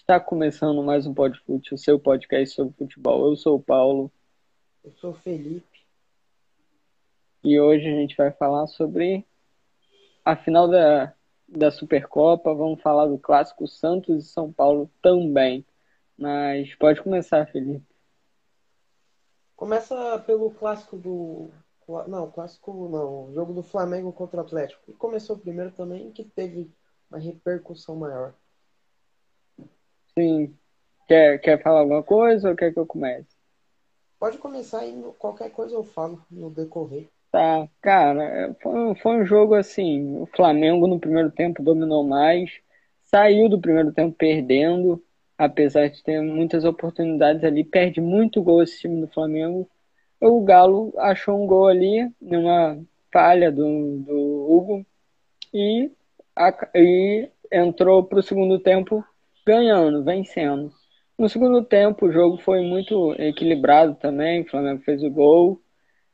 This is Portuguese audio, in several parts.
Está começando mais um Podfute, o seu podcast sobre futebol. Eu sou o Paulo. Eu sou o Felipe. E hoje a gente vai falar sobre a final da, da Supercopa. Vamos falar do clássico Santos e São Paulo também. Mas pode começar, Felipe. Começa pelo clássico do. Não, clássico não. O jogo do Flamengo contra o Atlético. Que começou primeiro também, que teve uma repercussão maior. Sim. Quer, quer falar alguma coisa ou quer que eu comece? Pode começar e qualquer coisa eu falo no decorrer. Tá, cara, foi, foi um jogo assim. O Flamengo no primeiro tempo dominou mais, saiu do primeiro tempo perdendo, apesar de ter muitas oportunidades ali, perde muito gol esse time do Flamengo. O Galo achou um gol ali, numa falha do, do Hugo, e, a, e entrou para o segundo tempo ganhando, vencendo. No segundo tempo, o jogo foi muito equilibrado também. O Flamengo fez o gol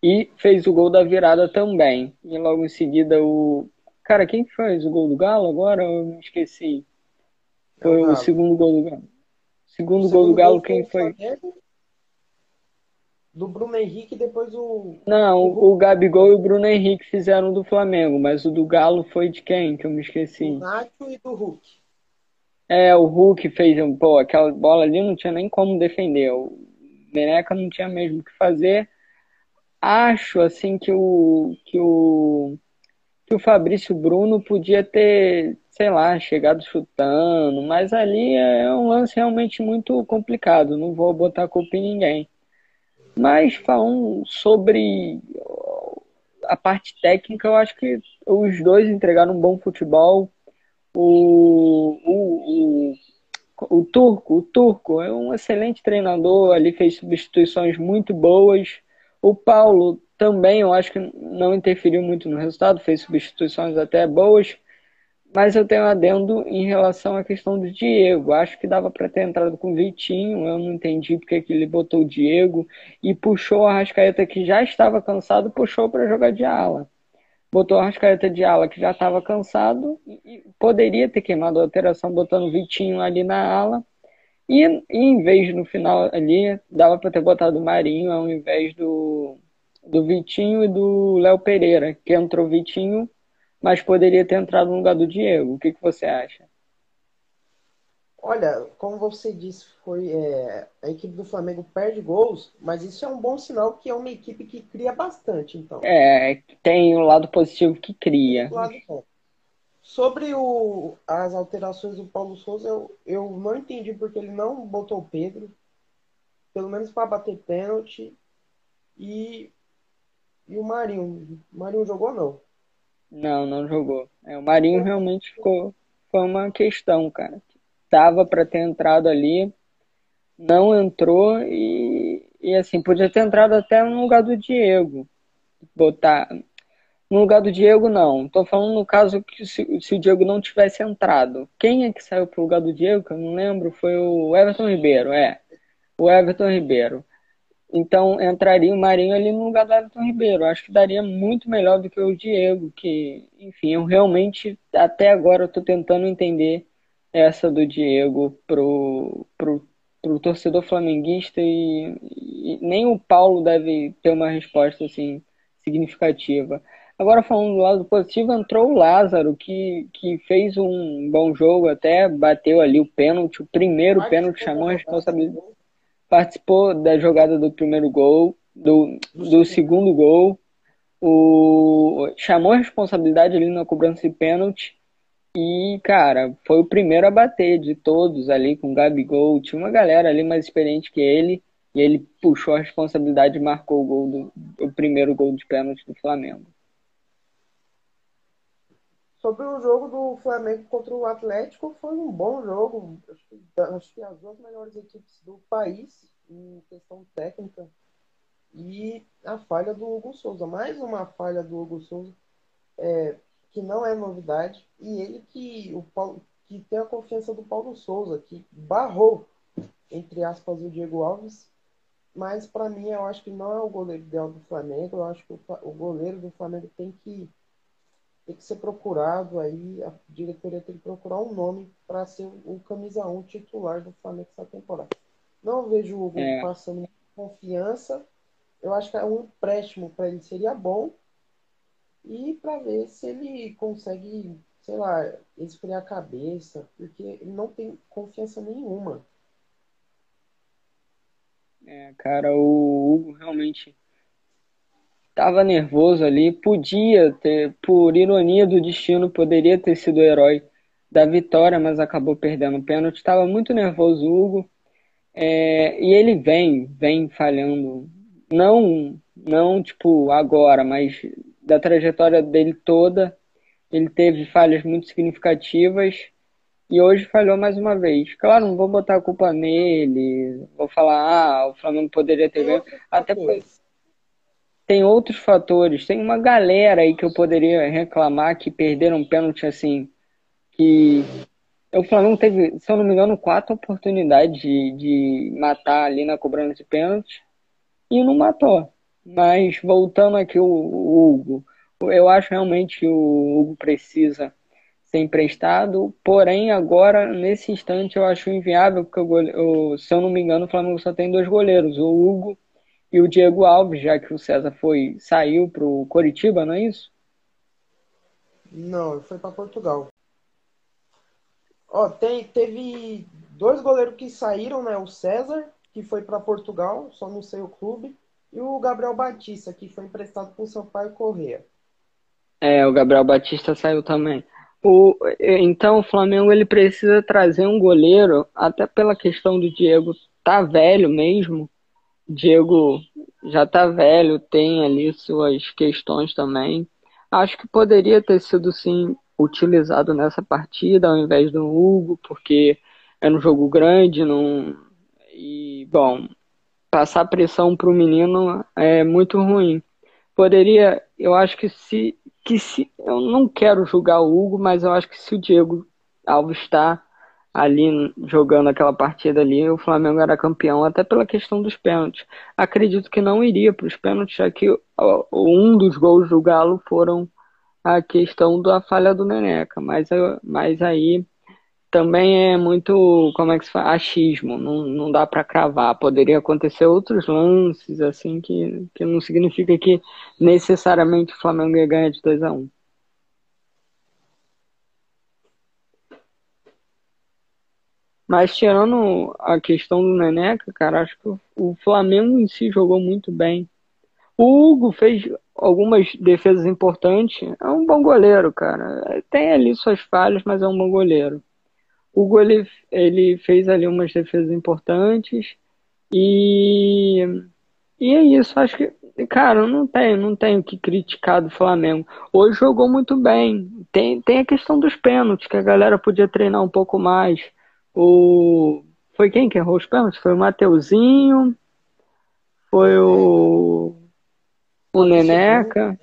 e fez o gol da virada também. E logo em seguida, o. Cara, quem fez o gol do Galo agora? Eu me esqueci. Foi o, segundo gol do Galo. Segundo, segundo gol do Galo, quem foi? Do Bruno Henrique depois o. Não, o, o Gabigol e o Bruno Henrique fizeram do Flamengo, mas o do Galo foi de quem? Que eu me esqueci. Do Nacho e do Hulk. É, o Hulk fez, pô, aquela bola ali não tinha nem como defender. O Meneca não tinha mesmo o que fazer. Acho, assim, que o, que o, que o Fabrício Bruno podia ter, sei lá, chegado chutando, mas ali é um lance realmente muito complicado. Não vou botar culpa em ninguém. Mas falando sobre a parte técnica, eu acho que os dois entregaram um bom futebol o, o, o, o Turco, o Turco é um excelente treinador, ali fez substituições muito boas. O Paulo também, eu acho que não interferiu muito no resultado, fez substituições até boas. Mas eu tenho adendo em relação à questão do Diego. Acho que dava para ter entrado com o Vitinho. Eu não entendi porque que ele botou o Diego e puxou a Rascaeta que já estava cansado, puxou para jogar de ala botou a Rascaeta de ala, que já estava cansado, e poderia ter queimado a alteração botando o Vitinho ali na ala. E, e em vez no final ali, dava para ter botado o Marinho ao invés do, do Vitinho e do Léo Pereira, que entrou o Vitinho, mas poderia ter entrado no lugar do Diego. O que, que você acha? Olha, como você disse, foi é, a equipe do Flamengo perde gols, mas isso é um bom sinal que é uma equipe que cria bastante, então. É, tem o lado positivo que cria. Lado Sobre o, as alterações do Paulo Souza, eu, eu não entendi porque ele não botou o Pedro, pelo menos para bater pênalti, e, e o Marinho. O Marinho jogou não? Não, não jogou. É, o Marinho realmente ficou. Foi uma questão, cara estava para ter entrado ali, não entrou e, e assim, podia ter entrado até no lugar do Diego. Botar. No lugar do Diego, não. Tô falando no caso que se, se o Diego não tivesse entrado. Quem é que saiu pro lugar do Diego, que eu não lembro, foi o Everton Ribeiro, é. O Everton Ribeiro. Então entraria o Marinho ali no lugar do Everton Ribeiro. Acho que daria muito melhor do que o Diego, que, enfim, eu realmente até agora tô tentando entender essa do Diego pro, pro, pro torcedor flamenguista e, e, nem o Paulo deve ter uma resposta assim significativa. Agora falando do lado positivo, entrou o Lázaro, que, que fez um bom jogo, até bateu ali o pênalti, o primeiro pênalti, chamou a responsabilidade. Participou da jogada do primeiro gol, do, do segundo gol, o, chamou a responsabilidade ali na cobrança de pênalti e, cara, foi o primeiro a bater de todos ali com o Gabigol. Tinha uma galera ali mais experiente que ele. E ele puxou a responsabilidade e marcou o, gol do, o primeiro gol de pênalti do Flamengo. Sobre o jogo do Flamengo contra o Atlético, foi um bom jogo. Acho que, as duas melhores equipes do país em questão técnica. E a falha do Hugo Souza. Mais uma falha do Hugo Souza. É, que não é novidade, e ele que, o Paulo, que tem a confiança do Paulo Souza, que barrou, entre aspas, o Diego Alves, mas para mim eu acho que não é o goleiro ideal do Flamengo, eu acho que o, o goleiro do Flamengo tem que tem que ser procurado aí, a diretoria tem que procurar um nome para ser o camisa 1 titular do Flamengo essa temporada. Não vejo o Hugo é. passando confiança. Eu acho que é um empréstimo para ele seria bom. E para ver se ele consegue, sei lá, esfriar a cabeça, porque ele não tem confiança nenhuma. É, cara, o Hugo realmente estava nervoso ali, podia ter, por ironia do destino, poderia ter sido o herói da vitória, mas acabou perdendo o pênalti. Estava muito nervoso o Hugo. É, e ele vem, vem falhando. Não, não tipo agora, mas da trajetória dele toda, ele teve falhas muito significativas e hoje falhou mais uma vez. Claro, não vou botar a culpa nele, vou falar, ah, o Flamengo poderia ter ganho. Até porque tem outros fatores. Tem uma galera aí que eu poderia reclamar que perderam pênalti assim. Que o Flamengo teve, se eu não me engano, quatro oportunidades de, de matar ali na cobrança de pênalti e não matou. Mas voltando aqui o, Hugo, eu acho realmente que o Hugo precisa ser emprestado, porém agora, nesse instante, eu acho inviável, porque o, se eu não me engano, o Flamengo só tem dois goleiros, o Hugo e o Diego Alves, já que o César foi saiu para o Coritiba, não é isso? Não, foi para Portugal. Ó, tem, teve dois goleiros que saíram, né? O César, que foi para Portugal, só não sei o clube, e o Gabriel Batista, que foi emprestado por Sampaio Correia. É, o Gabriel Batista saiu também. O, então o Flamengo ele precisa trazer um goleiro, até pela questão do Diego tá velho mesmo, Diego já está velho, tem ali suas questões também. Acho que poderia ter sido sim utilizado nessa partida ao invés do Hugo, porque é um jogo grande, não e bom, passar pressão para o menino é muito ruim. Poderia, eu acho que se que se eu não quero julgar o Hugo, mas eu acho que se o Diego Alves está ali jogando aquela partida ali, o Flamengo era campeão, até pela questão dos pênaltis. Acredito que não iria para os pênaltis, já que um dos gols do Galo foram a questão da falha do Neneca, mas, mas aí também é muito, como é que se fala, achismo, não, não dá para cravar. Poderia acontecer outros lances, assim, que, que não significa que necessariamente o Flamengo ia ganhar de 2 a 1 um. Mas tirando a questão do Neneca, cara, acho que o Flamengo em si jogou muito bem. O Hugo fez algumas defesas importantes. É um bom goleiro, cara. Tem ali suas falhas, mas é um bom goleiro. O Hugo ele, ele fez ali umas defesas importantes. E, e é isso. Acho que, cara, não tenho, não tenho que criticar do Flamengo. Hoje jogou muito bem. Tem, tem a questão dos pênaltis, que a galera podia treinar um pouco mais. O... Foi quem que errou os pênaltis? Foi o Mateuzinho, foi o, o Neneca,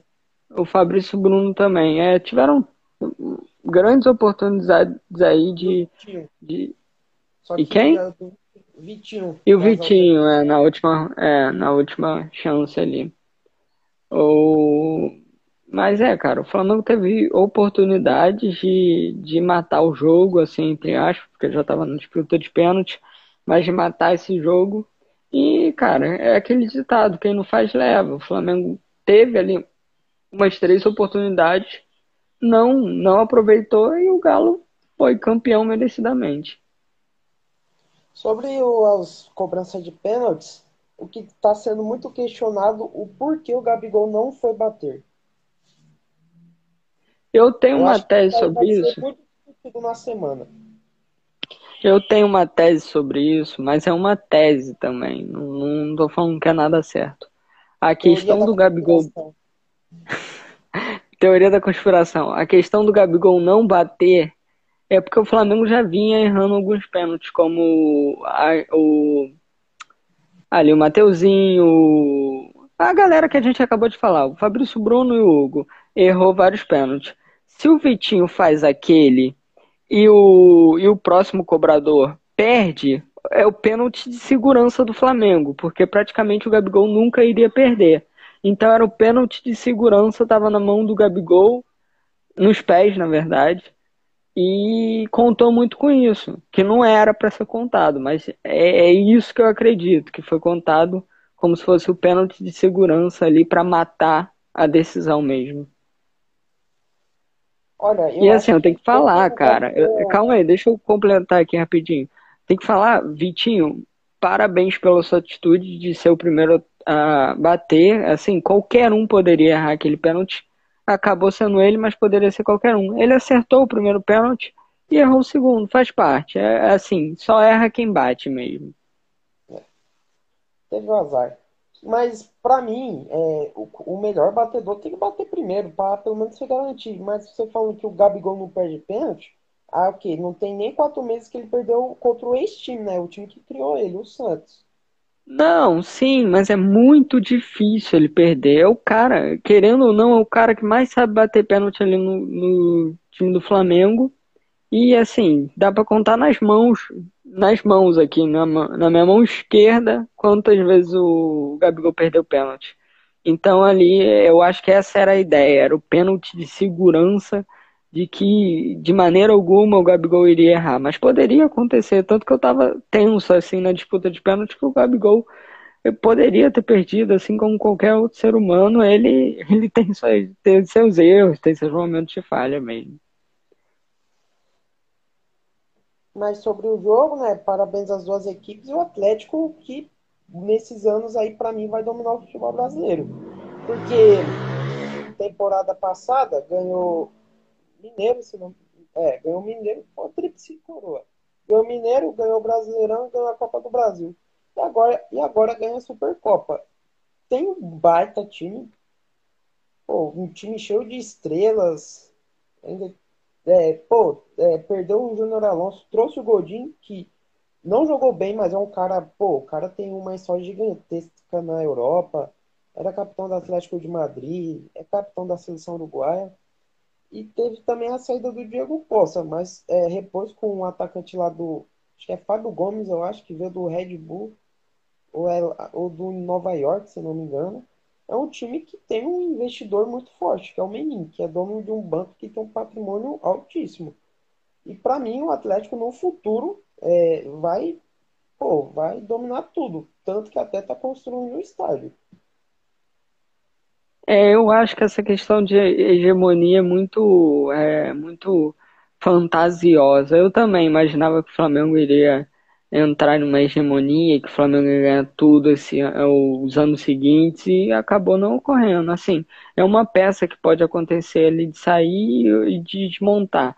o Fabrício Bruno também. É, tiveram grandes oportunidades aí de. de... e quem? Vitinho. E o Vitinho, é, na última, é, na última chance ali. O... Mas é, cara, o Flamengo teve oportunidades de, de matar o jogo, assim, entre aspas, porque já estava na disputa de pênalti, mas de matar esse jogo. E, cara, é aquele ditado, quem não faz leva. O Flamengo teve ali umas três oportunidades, não, não aproveitou e o Galo foi campeão merecidamente. Sobre o, as cobranças de pênaltis, o que está sendo muito questionado o porquê o Gabigol não foi bater. Eu tenho eu uma tese sobre isso. Muito na semana. Eu tenho uma tese sobre isso, mas é uma tese também. Não, não tô falando que é nada certo. A questão do Gabigol. Teoria da conspiração. A questão do Gabigol não bater é porque o Flamengo já vinha errando alguns pênaltis, como a, o. Ali, o Mateuzinho, a galera que a gente acabou de falar, o Fabrício Bruno e o Hugo, errou vários pênaltis. Se o Vitinho faz aquele e o, e o próximo cobrador perde, é o pênalti de segurança do Flamengo, porque praticamente o Gabigol nunca iria perder. Então era o pênalti de segurança, estava na mão do Gabigol nos pés, na verdade, e contou muito com isso, que não era para ser contado, mas é, é, isso que eu acredito, que foi contado como se fosse o pênalti de segurança ali para matar a decisão mesmo. Olha, e assim, eu tenho que falar, cara. Eu, calma aí, deixa eu completar aqui rapidinho. Tem que falar, Vitinho, parabéns pela sua atitude de ser o primeiro a bater. Assim, qualquer um poderia errar aquele pênalti. Acabou sendo ele, mas poderia ser qualquer um. Ele acertou o primeiro pênalti e errou o segundo, faz parte. É, é assim, só erra quem bate mesmo. É. Teve o azar. Mas, para mim, é, o, o, melhor batedor tem que bater primeiro, para pelo menos se garantir. Mas você falando que o Gabigol não perde pênalti, ah, ok, não tem nem quatro meses que ele perdeu contra o ex-time, né? O time que criou ele, o Santos. Não, sim, mas é muito difícil ele perder. É o cara, querendo ou não, é o cara que mais sabe bater pênalti ali no, no time do Flamengo. E assim, dá para contar nas mãos, nas mãos aqui, na, na minha mão esquerda, quantas vezes o Gabigol perdeu pênalti. Então ali, eu acho que essa era a ideia, era o pênalti de segurança de que de maneira alguma o Gabigol iria errar, mas poderia acontecer, tanto que eu estava tenso assim na disputa de pênalti que o Gabigol poderia ter perdido, assim como qualquer outro ser humano, ele, ele tem, suas, tem seus erros, tem seus momentos de falha mesmo. Mas sobre o jogo, né? Parabéns às duas equipes e o Atlético que nesses anos aí para mim vai dominar o futebol brasileiro. Porque temporada passada ganhou Mineiro, se não é, ganhou Mineiro, foi tríplice coroa. Ganhou Mineiro, ganhou o Brasileirão, ganhou a Copa do Brasil. E agora, e agora ganha a Supercopa. Tem um baita time. Pô, um time cheio de estrelas. Ainda é, pô, é, perdeu o Júnior Alonso, trouxe o Godin, que não jogou bem, mas é um cara, pô, o cara tem uma história gigantesca na Europa, era capitão do Atlético de Madrid, é capitão da seleção uruguaia. E teve também a saída do Diego Costa, mas é, repôs com um atacante lá do. Acho que é Fábio Gomes, eu acho, que veio do Red Bull, ou, é, ou do Nova York, se não me engano é um time que tem um investidor muito forte, que é o Menin, que é dono de um banco que tem um patrimônio altíssimo. E para mim o Atlético no futuro é, vai, pô, vai dominar tudo, tanto que até está construindo um estádio. É, eu acho que essa questão de hegemonia é muito, é, muito fantasiosa. Eu também imaginava que o Flamengo iria entrar numa hegemonia, que o Flamengo ia ganhar tudo esse, é, os anos seguintes e acabou não ocorrendo. Assim, é uma peça que pode acontecer ali de sair e de desmontar.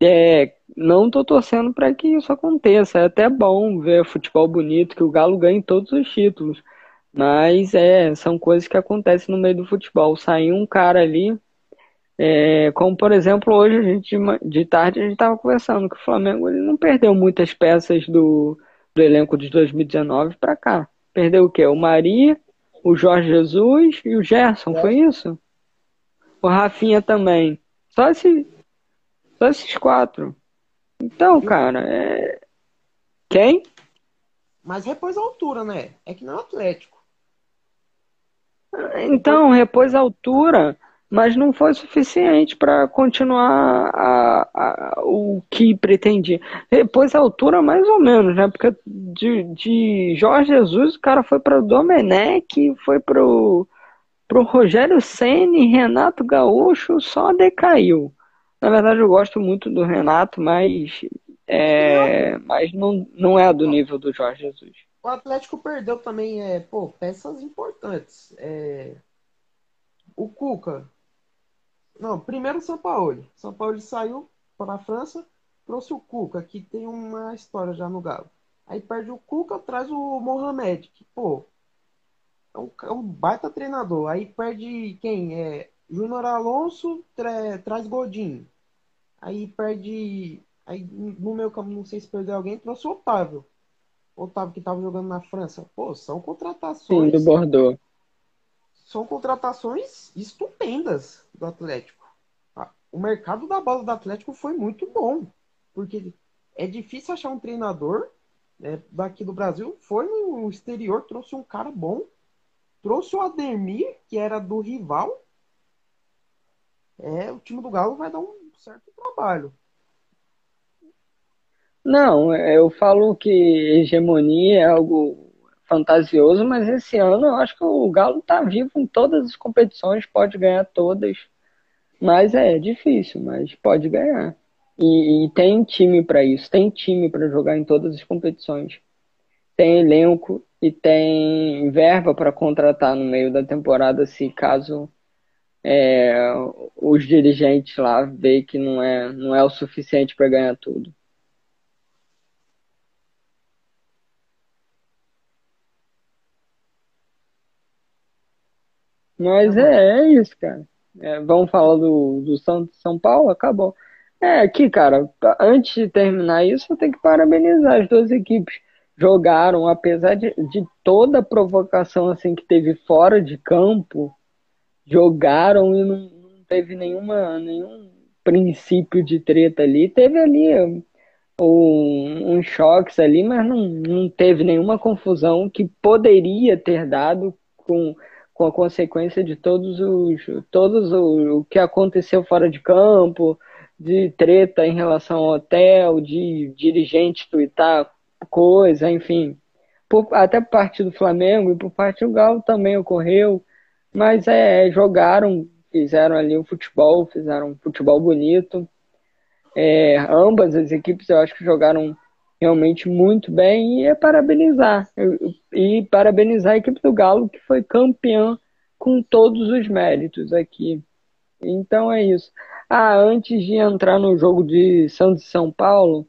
É, não estou torcendo para que isso aconteça. É até bom ver futebol bonito, que o Galo ganhe todos os títulos. Mas é, são coisas que acontecem no meio do futebol. Sair um cara ali é, como, por exemplo, hoje a gente, de tarde a gente estava conversando que o Flamengo ele não perdeu muitas peças do, do elenco de 2019 para cá. Perdeu o quê? O Maria, o Jorge Jesus e o Gerson, é. foi isso? O Rafinha também. Só, esse, só esses quatro. Então, cara, é. Quem? Mas repôs a altura, né? É que não é Atlético. Então, repôs a altura mas não foi suficiente para continuar a, a, o que pretendia. Depois a altura, mais ou menos, né? Porque de, de Jorge Jesus, o cara foi para o Domenech, foi para o Rogério Ceni, Renato Gaúcho, só decaiu. Na verdade, eu gosto muito do Renato, mas, é, mas não, não é do nível do Jorge Jesus. O Atlético perdeu também é, pô, peças importantes. É... O Cuca, não, primeiro o São Paulo. São Paulo saiu para a França, trouxe o Cuca, que tem uma história já no Galo. Aí perde o Cuca, traz o Mohamed, que, pô, é um, é um baita treinador. Aí perde quem? É Júnior Alonso, tra, traz Godinho. Aí perde. Aí no meu campo, não sei se perdeu alguém, trouxe o Otávio. Otávio que estava jogando na França. Pô, são contratações. Sim, do Bordeaux são contratações estupendas do Atlético. O mercado da bola do Atlético foi muito bom, porque é difícil achar um treinador né, daqui do Brasil. Foi no exterior, trouxe um cara bom, trouxe o Ademir, que era do rival, é, o time do Galo vai dar um certo trabalho. Não, eu falo que hegemonia é algo fantasioso, mas esse ano eu acho que o Galo está vivo em todas as competições, pode ganhar todas. Mas é difícil, mas pode ganhar. E, e tem time para isso, tem time para jogar em todas as competições. Tem elenco e tem verba para contratar no meio da temporada, se caso é, os dirigentes lá veem que não é, não é o suficiente para ganhar tudo. Mas é, é isso, cara. É, vamos falar do, do São, São Paulo? Acabou. É, aqui, cara, antes de terminar isso, eu tenho que parabenizar as duas equipes. Jogaram, apesar de, de toda a provocação assim que teve fora de campo, jogaram e não, não teve nenhuma, nenhum princípio de treta ali. Teve ali um, um choques ali, mas não, não teve nenhuma confusão que poderia ter dado com com a consequência de todos os todos o, o que aconteceu fora de campo, de treta em relação ao hotel, de dirigente tuitar coisa, enfim. Por, até por parte do Flamengo e por parte do Galo também ocorreu, mas é, jogaram, fizeram ali o futebol, fizeram um futebol bonito. É, ambas as equipes eu acho que jogaram realmente muito bem e é parabenizar. E parabenizar a equipe do Galo, que foi campeã com todos os méritos aqui. Então é isso. Ah, antes de entrar no jogo de Santos e São Paulo,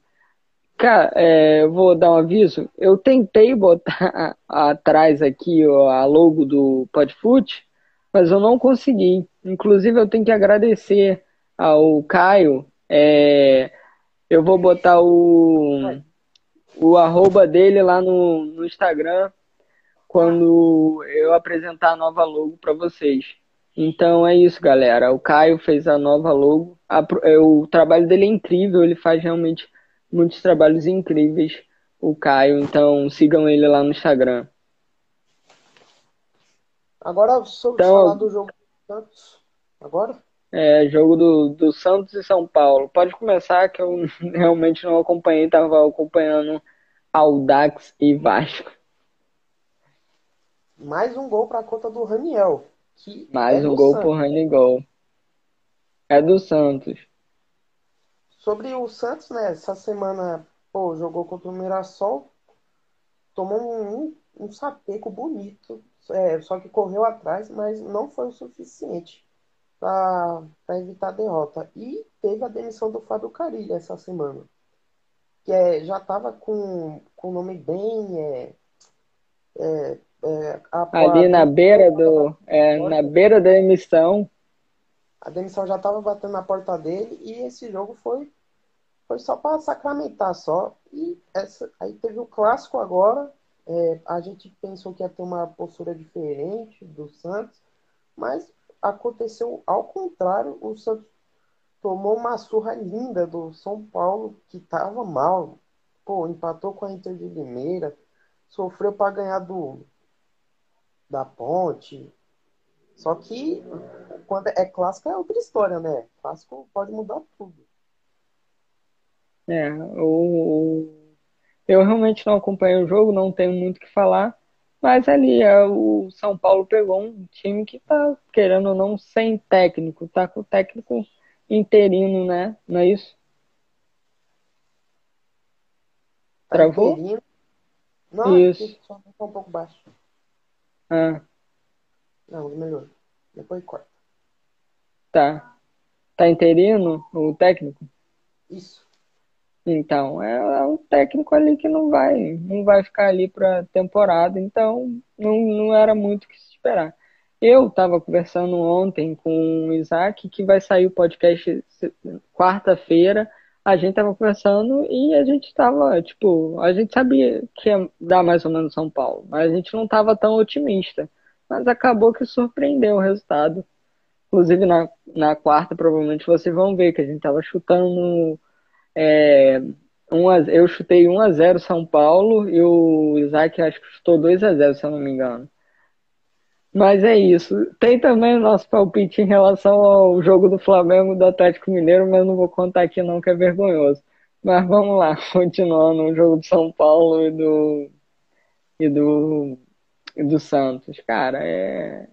cara, é, vou dar um aviso. Eu tentei botar atrás aqui a logo do Podfoot, mas eu não consegui. Inclusive, eu tenho que agradecer ao Caio. É, eu vou botar o o arroba dele lá no, no Instagram quando eu apresentar a nova logo para vocês. Então é isso, galera. O Caio fez a nova logo. A, é, o trabalho dele é incrível, ele faz realmente muitos trabalhos incríveis, o Caio. Então sigam ele lá no Instagram. Agora sobre então, falar do jogo do Santos. Agora? É, jogo do, do Santos e São Paulo. Pode começar que eu realmente não acompanhei, estava acompanhando Audax e Vasco. Mais um gol para a conta do Raniel. Mais é um gol Santos. por Gol. É do Santos. Sobre o Santos, né? Essa semana, pô, jogou contra o Mirassol. Tomou um, um sapeco bonito. É, só que correu atrás, mas não foi o suficiente para evitar a derrota. E teve a demissão do Fábio Carilho essa semana. Que é, já estava com o nome bem. É, é, é, a, Ali a, na beira do. É, na beira da emissão. A demissão já estava batendo na porta dele e esse jogo foi, foi só para sacramentar só. E essa, aí teve o clássico agora. É, a gente pensou que ia ter uma postura diferente do Santos, mas aconteceu ao contrário. O Santos tomou uma surra linda do São Paulo, que estava mal. Pô, empatou com a Inter de Limeira, sofreu para ganhar do da Ponte. Só que quando é clássico é outra história, né? Clássico pode mudar tudo. É, o, eu realmente não acompanho o jogo, não tenho muito o que falar. Mas ali é, o São Paulo pegou um time que tá, querendo ou não, sem técnico, tá com o técnico interino, né? Não é isso? Tá Travou? Interino. Não, isso. só um pouco baixo. Ah. Não, melhor. Depois corta. Tá. Tá interino o técnico? Isso. Então, é, é um técnico ali que não vai, não vai ficar ali para temporada, então não, não era muito o que se esperar. Eu estava conversando ontem com o Isaac, que vai sair o podcast quarta-feira. A gente estava conversando e a gente estava, tipo, a gente sabia que ia dar mais ou menos São Paulo, mas a gente não estava tão otimista. Mas acabou que surpreendeu o resultado. Inclusive na, na quarta, provavelmente vocês vão ver que a gente estava chutando é, um a, eu chutei 1 a 0 São Paulo e o Isaac acho que chutou 2 a 0 se eu não me engano. Mas é isso. Tem também o nosso palpite em relação ao jogo do Flamengo do Atlético Mineiro, mas não vou contar aqui não, que é vergonhoso. Mas vamos lá, continuando o jogo do São Paulo e do e do e do Santos. Cara, é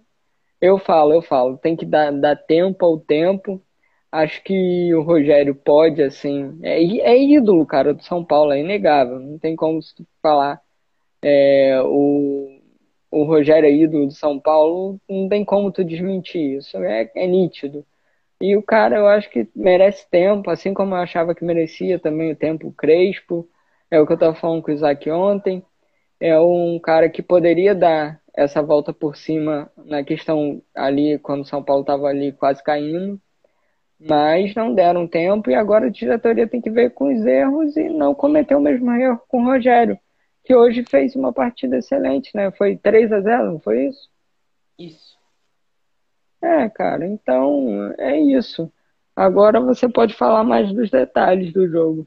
eu falo, eu falo, tem que dar, dar tempo ao tempo. Acho que o Rogério pode, assim, é, é ídolo, cara, do São Paulo, é inegável. Não tem como falar é, o o Rogério é ídolo do São Paulo, não tem como tu desmentir isso, é, é nítido. E o cara, eu acho que merece tempo, assim como eu achava que merecia também o tempo Crespo, é o que eu estava falando com o Isaac ontem, é um cara que poderia dar essa volta por cima na questão ali, quando o São Paulo estava ali quase caindo, mas não deram tempo e agora a diretoria tem que ver com os erros e não cometer o mesmo erro com o Rogério que hoje fez uma partida excelente, né? Foi 3 a 0 não foi isso? Isso. É, cara, então é isso. Agora você pode falar mais dos detalhes do jogo.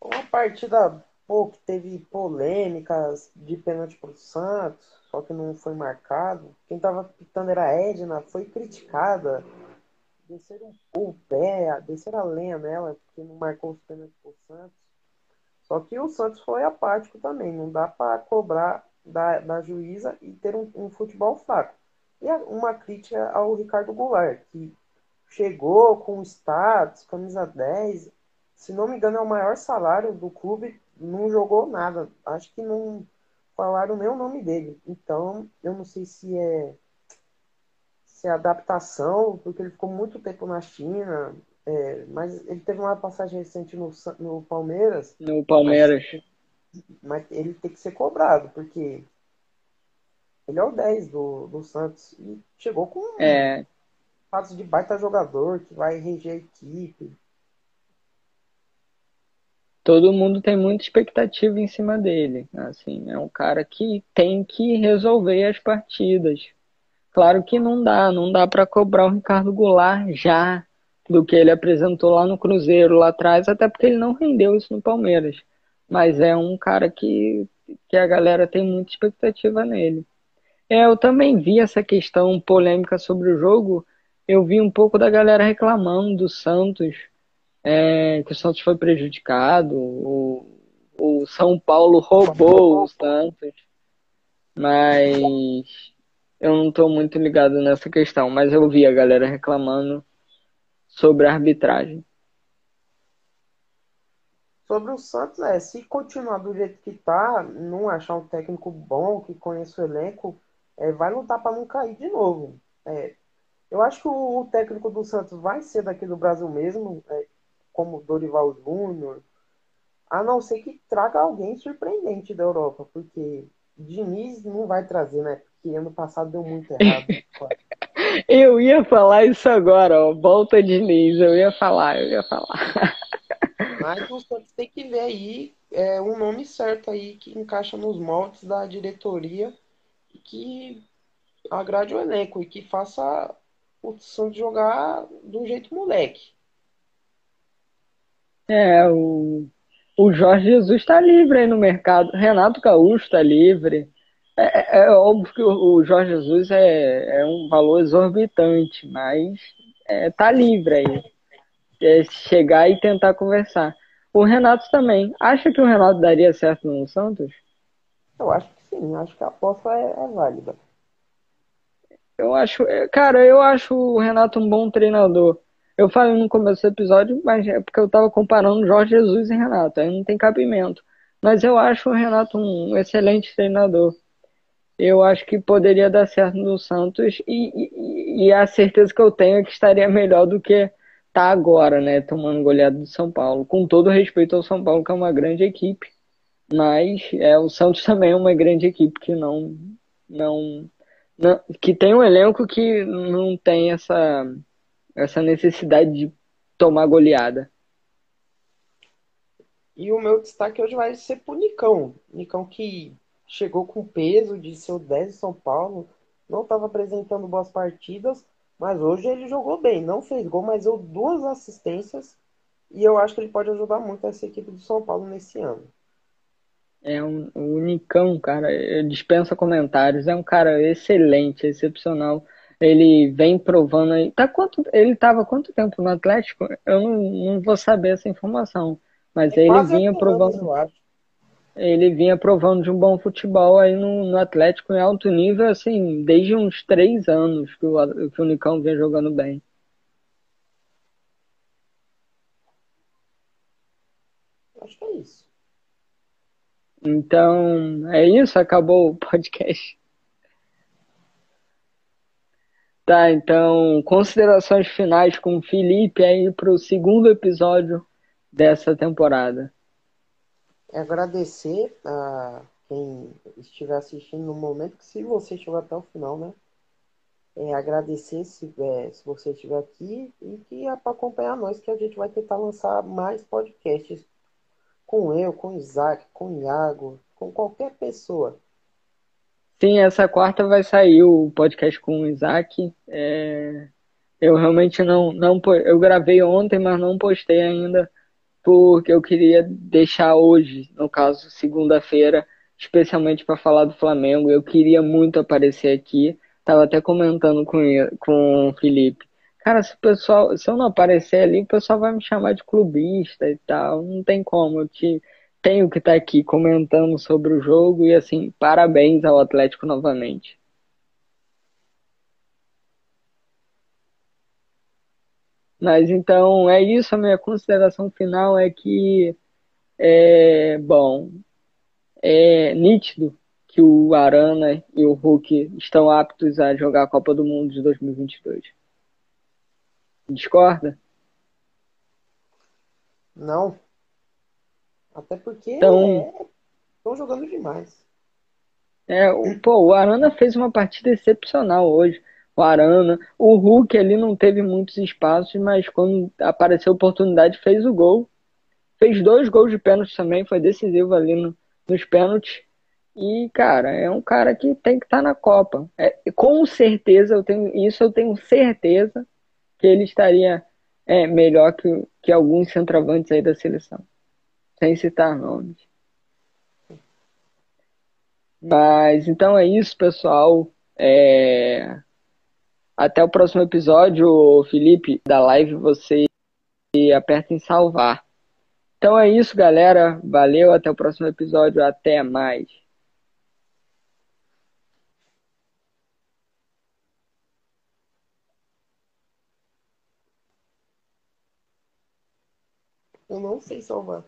Uma partida pô, que teve polêmicas de pênalti pro Santos, só que não foi marcado. Quem tava pitando era a Edna, foi criticada. Desceram o pé, desceram a lenha nela, porque não marcou os pênaltis pro Santos. Só que o Santos foi apático também. Não dá para cobrar da, da juíza e ter um, um, futebol fraco. E uma crítica ao Ricardo Goulart, que chegou com status, camisa 10. Se não me engano, é o maior salário do clube. Não jogou nada. Acho que não falaram nem o nome dele. Então, eu não sei se é se é adaptação, porque ele ficou muito tempo na China, é, mas ele teve uma passagem recente no, no Palmeiras. No Palmeiras. Mas, mas, ele tem que ser cobrado, porque ele é o 10 do, do Santos. E chegou com é. um de baita jogador que vai reger a equipe. Todo mundo tem muita expectativa em cima dele. Assim, é um cara que tem que resolver as partidas. Claro que não dá, não dá para cobrar o Ricardo Goulart já do que ele apresentou lá no Cruzeiro lá atrás, até porque ele não rendeu isso no Palmeiras. Mas é um cara que, que a galera tem muita expectativa nele. É, eu também vi essa questão polêmica sobre o jogo. Eu vi um pouco da galera reclamando do Santos, é, que o Santos foi prejudicado, o, o São Paulo roubou o Santos. Mas eu não estou muito ligado nessa questão, mas eu vi a galera reclamando sobre a arbitragem. Sobre o Santos, é, se continuar do jeito que tá, não achar um técnico bom, que conheça o elenco, é, vai lutar para não cair de novo. É, eu acho que o, o, técnico do Santos vai ser daqui do Brasil mesmo, é, como Dorival Júnior, a não ser que traga alguém surpreendente da Europa, porque Diniz não vai trazer, né? Porque ano passado deu muito errado. Eu ia falar isso agora, ó. Volta Diniz, eu ia falar, eu ia falar. Mas o Santos tem que ver aí é, um nome certo aí que encaixa nos moldes da diretoria e que agrade o elenco e que faça o Santos jogar do jeito moleque. É, o, o Jorge Jesus está livre aí no mercado. Renato Gaúcho está livre. É, é, é, óbvio que o Jorge Jesus é, é um valor exorbitante, mas é, tá livre aí. É chegar e tentar conversar. O Renato também. Acha que o Renato daria certo no Santos? Eu acho que sim. Acho que a aposta é, é válida. Eu acho, é, cara, eu acho o Renato um bom treinador. Eu falei no começo do episódio, mas é porque eu tava comparando Jorge Jesus e Renato. Aí não tem cabimento. Mas eu acho o Renato um excelente treinador eu acho que poderia dar certo no Santos e, e, e, a certeza que eu tenho é que estaria melhor do que tá agora, né, tomando goleada do São Paulo. Com todo respeito ao São Paulo, que é uma grande equipe, mas é o Santos também é uma grande equipe que não, não, não que tem um elenco que não tem essa essa necessidade de tomar goleada. E o meu destaque hoje vai ser pro Nicão. Nicão que chegou com peso de ser o 10 de São Paulo, não estava apresentando boas partidas, mas hoje ele jogou bem, não fez gol, mas deu duas assistências e eu acho que ele pode ajudar muito essa equipe do São Paulo nesse ano. É um, um unicão, cara. Dispensa comentários. É um cara excelente, excepcional. Ele vem provando aí. Tá quanto, ele tava quanto tempo no Atlético? Eu não, não vou saber essa informação. Mas é ele vinha provando. Anos, ele vinha provando de um bom futebol aí no, no, Atlético em alto nível, assim, desde uns três anos que o, que o Nicão vem jogando bem. Acho que é isso. Então, é isso? Acabou o podcast. Tá, então, considerações finais com o Felipe aí para o segundo episódio dessa temporada. Agradecer a quem estiver assistindo no momento, que se você chegou até o final, né? É agradecer se, é, se você estiver aqui e que é para acompanhar nós, que a gente vai tentar lançar mais podcasts com eu, com Isaac, com Iago, com qualquer pessoa. Sim, essa quarta vai sair o podcast com o Isaac. É... Eu realmente não, não. Eu gravei ontem, mas não postei ainda porque eu queria deixar hoje, no caso, segunda-feira, especialmente para falar do Flamengo. Eu queria muito aparecer aqui. Tava até comentando com, com o Felipe. Cara, se o pessoal, se eu não aparecer ali, o pessoal vai me chamar de clubista e tal. Não tem como. Eu te, tenho que estar tá aqui comentando sobre o jogo e assim, parabéns ao Atlético novamente. Mas então é isso, a minha consideração final é que é bom, é nítido que o Arana e o Hulk estão aptos a jogar a Copa do Mundo de 2022. Discorda? Não. Até porque então, estão é... jogando demais. É, o, pô, o Arana fez uma partida excepcional hoje o Arana. O Hulk ali não teve muitos espaços, mas quando apareceu a oportunidade fez o gol. Fez dois gols de pênalti também, foi decisivo ali no, nos pênaltis. E, cara, é um cara que tem que estar tá na Copa. É, com certeza, eu tenho isso eu tenho certeza que ele estaria é, melhor que, que alguns centroavantes aí da seleção. Sem citar nomes. Mas então é isso, pessoal. É... Até o próximo episódio, Felipe, da live, você aperta em salvar. Então é isso, galera. Valeu, até o próximo episódio. Até mais. Eu não sei salvar.